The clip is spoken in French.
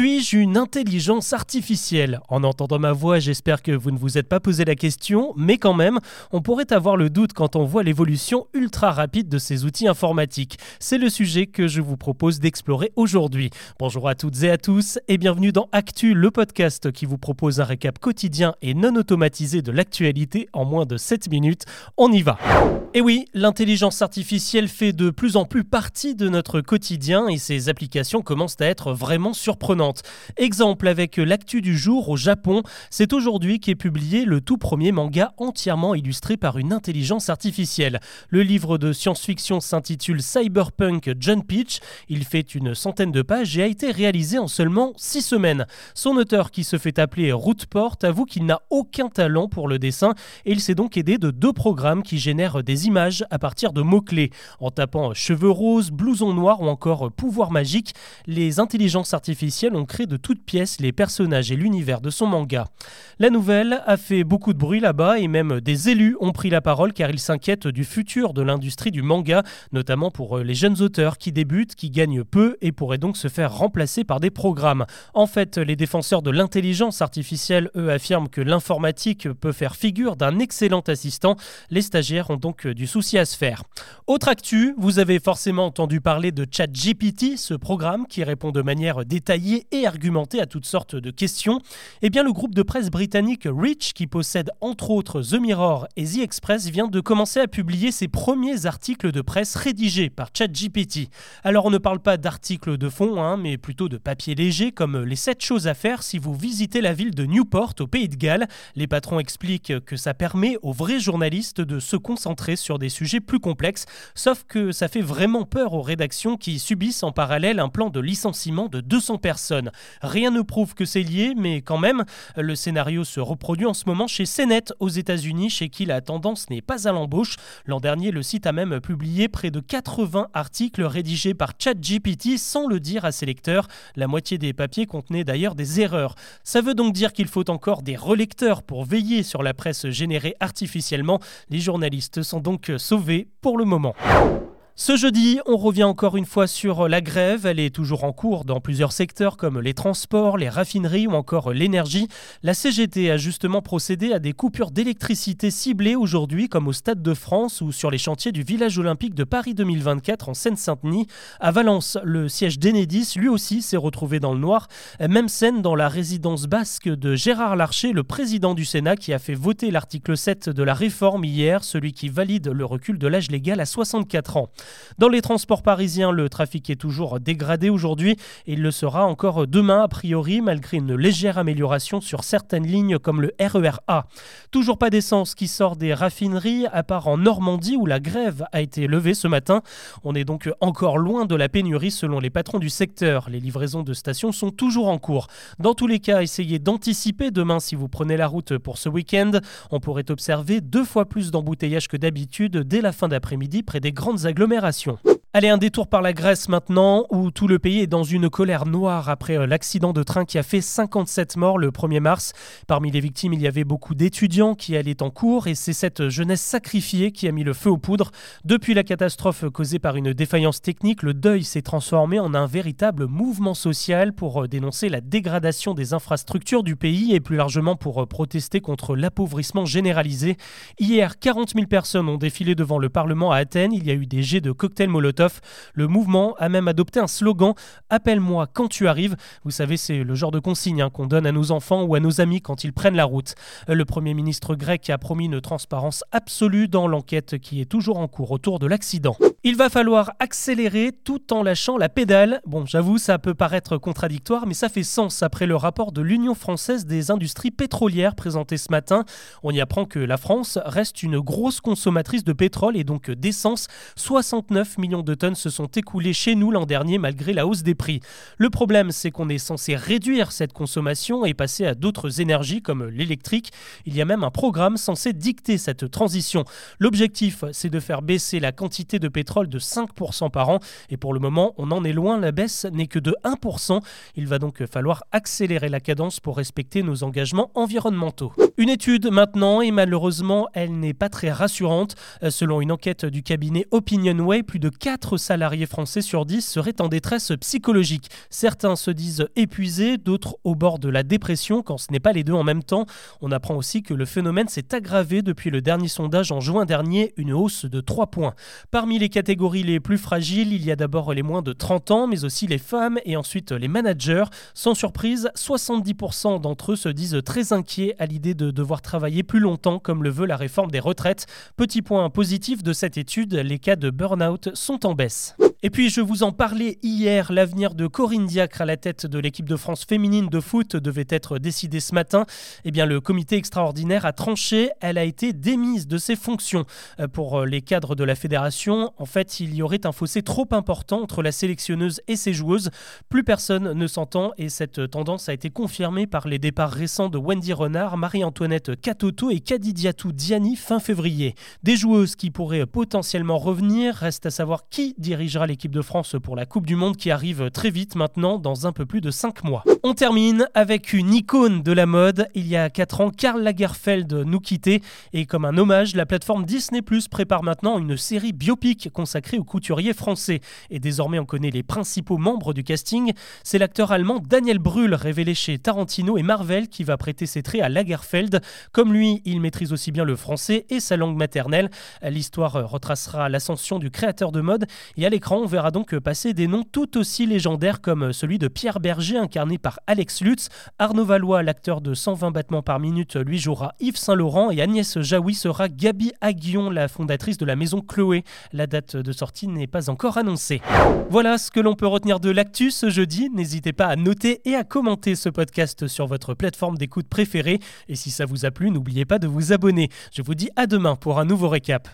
Suis-je une intelligence artificielle? En entendant ma voix, j'espère que vous ne vous êtes pas posé la question, mais quand même, on pourrait avoir le doute quand on voit l'évolution ultra rapide de ces outils informatiques. C'est le sujet que je vous propose d'explorer aujourd'hui. Bonjour à toutes et à tous et bienvenue dans Actu, le podcast qui vous propose un récap quotidien et non automatisé de l'actualité en moins de 7 minutes. On y va Et oui, l'intelligence artificielle fait de plus en plus partie de notre quotidien et ses applications commencent à être vraiment surprenantes. Exemple avec l'actu du jour au Japon, c'est aujourd'hui qu'est publié le tout premier manga entièrement illustré par une intelligence artificielle. Le livre de science-fiction s'intitule Cyberpunk John Peach. Il fait une centaine de pages et a été réalisé en seulement six semaines. Son auteur, qui se fait appeler Rootport, avoue qu'il n'a aucun talent pour le dessin et il s'est donc aidé de deux programmes qui génèrent des images à partir de mots-clés. En tapant cheveux roses, blouson noir ou encore pouvoir magique, les intelligences artificielles ont créé de toutes pièces les personnages et l'univers de son manga. La nouvelle a fait beaucoup de bruit là-bas et même des élus ont pris la parole car ils s'inquiètent du futur de l'industrie du manga, notamment pour euh, les jeunes auteurs qui débutent, qui gagnent peu et pourraient donc se faire remplacer par des programmes. En fait, les défenseurs de l'intelligence artificielle, eux, affirment que l'informatique peut faire figure d'un excellent assistant. Les stagiaires ont donc euh, du souci à se faire. Autre actu, vous avez forcément entendu parler de ChatGPT, ce programme qui répond de manière détaillée et argumenter à toutes sortes de questions, eh bien le groupe de presse britannique Reach, qui possède entre autres The Mirror et The Express, vient de commencer à publier ses premiers articles de presse rédigés par ChatGPT. Alors on ne parle pas d'articles de fond, hein, mais plutôt de papier léger, comme les 7 choses à faire si vous visitez la ville de Newport au Pays de Galles. Les patrons expliquent que ça permet aux vrais journalistes de se concentrer sur des sujets plus complexes, sauf que ça fait vraiment peur aux rédactions qui subissent en parallèle un plan de licenciement de 200 personnes Rien ne prouve que c'est lié, mais quand même, le scénario se reproduit en ce moment chez CNET aux États-Unis, chez qui la tendance n'est pas à l'embauche. L'an dernier, le site a même publié près de 80 articles rédigés par ChatGPT sans le dire à ses lecteurs. La moitié des papiers contenaient d'ailleurs des erreurs. Ça veut donc dire qu'il faut encore des relecteurs pour veiller sur la presse générée artificiellement. Les journalistes sont donc sauvés pour le moment. Ce jeudi, on revient encore une fois sur la grève. Elle est toujours en cours dans plusieurs secteurs comme les transports, les raffineries ou encore l'énergie. La CGT a justement procédé à des coupures d'électricité ciblées aujourd'hui comme au Stade de France ou sur les chantiers du village olympique de Paris 2024 en Seine-Saint-Denis. À Valence, le siège d'Enedis lui aussi s'est retrouvé dans le noir. Même scène dans la résidence basque de Gérard Larcher, le président du Sénat qui a fait voter l'article 7 de la réforme hier, celui qui valide le recul de l'âge légal à 64 ans. Dans les transports parisiens, le trafic est toujours dégradé aujourd'hui et il le sera encore demain a priori malgré une légère amélioration sur certaines lignes comme le RER A. Toujours pas d'essence qui sort des raffineries à part en Normandie où la grève a été levée ce matin. On est donc encore loin de la pénurie selon les patrons du secteur. Les livraisons de stations sont toujours en cours. Dans tous les cas, essayez d'anticiper demain si vous prenez la route pour ce week-end. On pourrait observer deux fois plus d'embouteillages que d'habitude dès la fin d'après-midi près des grandes agglomérations agglomération. Allez, un détour par la Grèce maintenant, où tout le pays est dans une colère noire après euh, l'accident de train qui a fait 57 morts le 1er mars. Parmi les victimes, il y avait beaucoup d'étudiants qui allaient en cours et c'est cette jeunesse sacrifiée qui a mis le feu aux poudres. Depuis la catastrophe causée par une défaillance technique, le deuil s'est transformé en un véritable mouvement social pour euh, dénoncer la dégradation des infrastructures du pays et plus largement pour euh, protester contre l'appauvrissement généralisé. Hier, 40 000 personnes ont défilé devant le Parlement à Athènes. Il y a eu des jets de cocktails Molotov le mouvement a même adopté un slogan Appelle-moi quand tu arrives. Vous savez, c'est le genre de consigne hein, qu'on donne à nos enfants ou à nos amis quand ils prennent la route. Le Premier ministre grec a promis une transparence absolue dans l'enquête qui est toujours en cours autour de l'accident. Il va falloir accélérer tout en lâchant la pédale. Bon, j'avoue, ça peut paraître contradictoire, mais ça fait sens après le rapport de l'Union française des industries pétrolières présenté ce matin. On y apprend que la France reste une grosse consommatrice de pétrole et donc d'essence. 69 millions de de tonnes se sont écoulées chez nous l'an dernier malgré la hausse des prix. Le problème, c'est qu'on est censé réduire cette consommation et passer à d'autres énergies comme l'électrique. Il y a même un programme censé dicter cette transition. L'objectif, c'est de faire baisser la quantité de pétrole de 5% par an. Et pour le moment, on en est loin. La baisse n'est que de 1%. Il va donc falloir accélérer la cadence pour respecter nos engagements environnementaux. Une étude maintenant, et malheureusement, elle n'est pas très rassurante. Selon une enquête du cabinet Opinionway, plus de 4 4 salariés français sur 10 seraient en détresse psychologique. Certains se disent épuisés, d'autres au bord de la dépression quand ce n'est pas les deux en même temps. On apprend aussi que le phénomène s'est aggravé depuis le dernier sondage en juin dernier, une hausse de 3 points. Parmi les catégories les plus fragiles, il y a d'abord les moins de 30 ans, mais aussi les femmes et ensuite les managers. Sans surprise, 70% d'entre eux se disent très inquiets à l'idée de devoir travailler plus longtemps comme le veut la réforme des retraites. Petit point positif de cette étude, les cas de burn-out sont en baisse. Et puis je vous en parlais hier, l'avenir de Corinne Diacre à la tête de l'équipe de France féminine de foot devait être décidé ce matin. Eh bien le comité extraordinaire a tranché, elle a été démise de ses fonctions. Euh, pour les cadres de la fédération, en fait, il y aurait un fossé trop important entre la sélectionneuse et ses joueuses. Plus personne ne s'entend et cette tendance a été confirmée par les départs récents de Wendy Renard, Marie-Antoinette Catoto et Kadidiatou Diani fin février. Des joueuses qui pourraient potentiellement revenir, reste à savoir qui dirigera l'équipe de France pour la Coupe du Monde qui arrive très vite maintenant, dans un peu plus de 5 mois. On termine avec une icône de la mode. Il y a 4 ans, Karl Lagerfeld nous quittait et comme un hommage, la plateforme Disney Plus prépare maintenant une série biopic consacrée aux couturiers français. Et désormais, on connaît les principaux membres du casting. C'est l'acteur allemand Daniel Brühl, révélé chez Tarantino et Marvel, qui va prêter ses traits à Lagerfeld. Comme lui, il maîtrise aussi bien le français et sa langue maternelle. L'histoire retracera l'ascension du créateur de mode et à l'écran, on verra donc passer des noms tout aussi légendaires comme celui de Pierre Berger, incarné par Alex Lutz. Arnaud Valois, l'acteur de 120 battements par minute, lui jouera Yves Saint-Laurent et Agnès Jaoui sera Gabi Aguillon, la fondatrice de la maison Chloé. La date de sortie n'est pas encore annoncée. Voilà ce que l'on peut retenir de l'actu ce jeudi. N'hésitez pas à noter et à commenter ce podcast sur votre plateforme d'écoute préférée. Et si ça vous a plu, n'oubliez pas de vous abonner. Je vous dis à demain pour un nouveau récap.